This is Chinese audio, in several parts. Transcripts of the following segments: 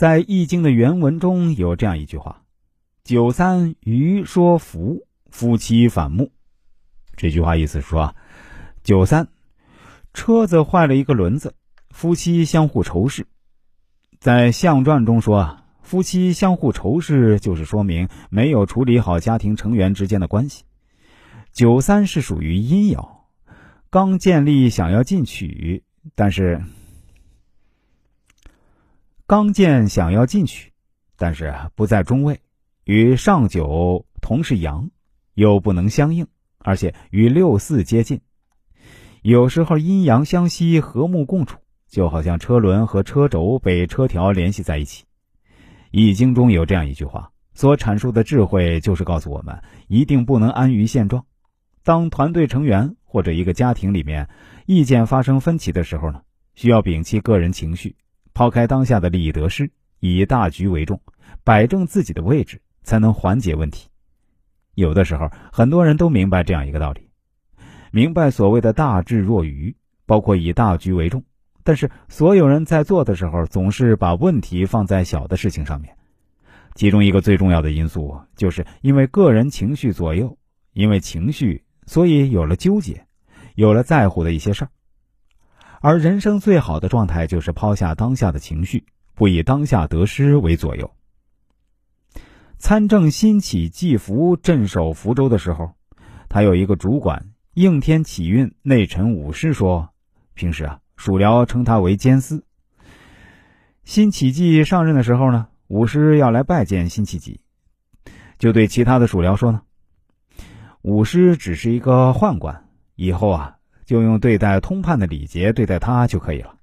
在《易经》的原文中有这样一句话：“九三余说福，夫妻反目。”这句话意思是说，九三车子坏了一个轮子，夫妻相互仇视。在象传中说啊，夫妻相互仇视，就是说明没有处理好家庭成员之间的关系。九三是属于阴爻。刚建立，想要进取，但是刚健想要进取，但是不在中位，与上九同是阳，又不能相应，而且与六四接近。有时候阴阳相吸，和睦共处，就好像车轮和车轴被车条联系在一起。易经中有这样一句话，所阐述的智慧就是告诉我们，一定不能安于现状。当团队成员。或者一个家庭里面，意见发生分歧的时候呢，需要摒弃个人情绪，抛开当下的利益得失，以大局为重，摆正自己的位置，才能缓解问题。有的时候，很多人都明白这样一个道理，明白所谓的大智若愚，包括以大局为重。但是，所有人在做的时候，总是把问题放在小的事情上面。其中一个最重要的因素，就是因为个人情绪左右，因为情绪。所以有了纠结，有了在乎的一些事儿，而人生最好的状态就是抛下当下的情绪，不以当下得失为左右。参政新起季福镇守福州的时候，他有一个主管应天启运内臣武师说，平时啊属僚称他为监司。辛启季上任的时候呢，武师要来拜见辛弃疾，就对其他的属僚说呢。武师只是一个宦官，以后啊就用对待通判的礼节对待他就可以了。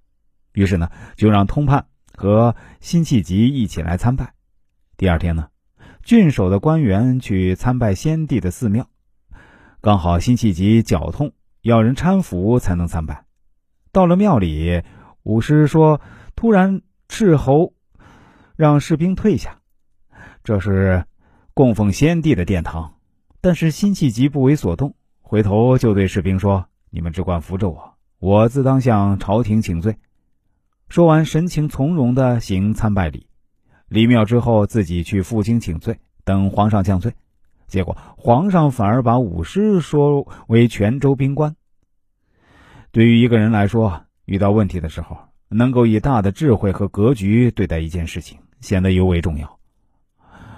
于是呢，就让通判和辛弃疾一起来参拜。第二天呢，郡守的官员去参拜先帝的寺庙，刚好辛弃疾脚痛，要人搀扶才能参拜。到了庙里，武师说：“突然斥候，让士兵退下，这是供奉先帝的殿堂。”但是辛弃疾不为所动，回头就对士兵说：“你们只管扶着我，我自当向朝廷请罪。”说完，神情从容的行参拜礼，离庙之后，自己去负荆请罪，等皇上降罪。结果皇上反而把武师说为泉州兵官。对于一个人来说，遇到问题的时候，能够以大的智慧和格局对待一件事情，显得尤为重要。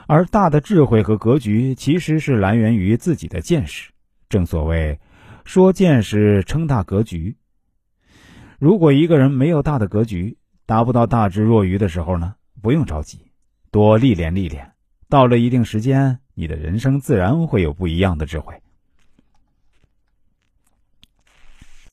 而大的智慧和格局，其实是来源于自己的见识。正所谓，说见识称大格局。如果一个人没有大的格局，达不到大智若愚的时候呢，不用着急，多历练历练，到了一定时间，你的人生自然会有不一样的智慧。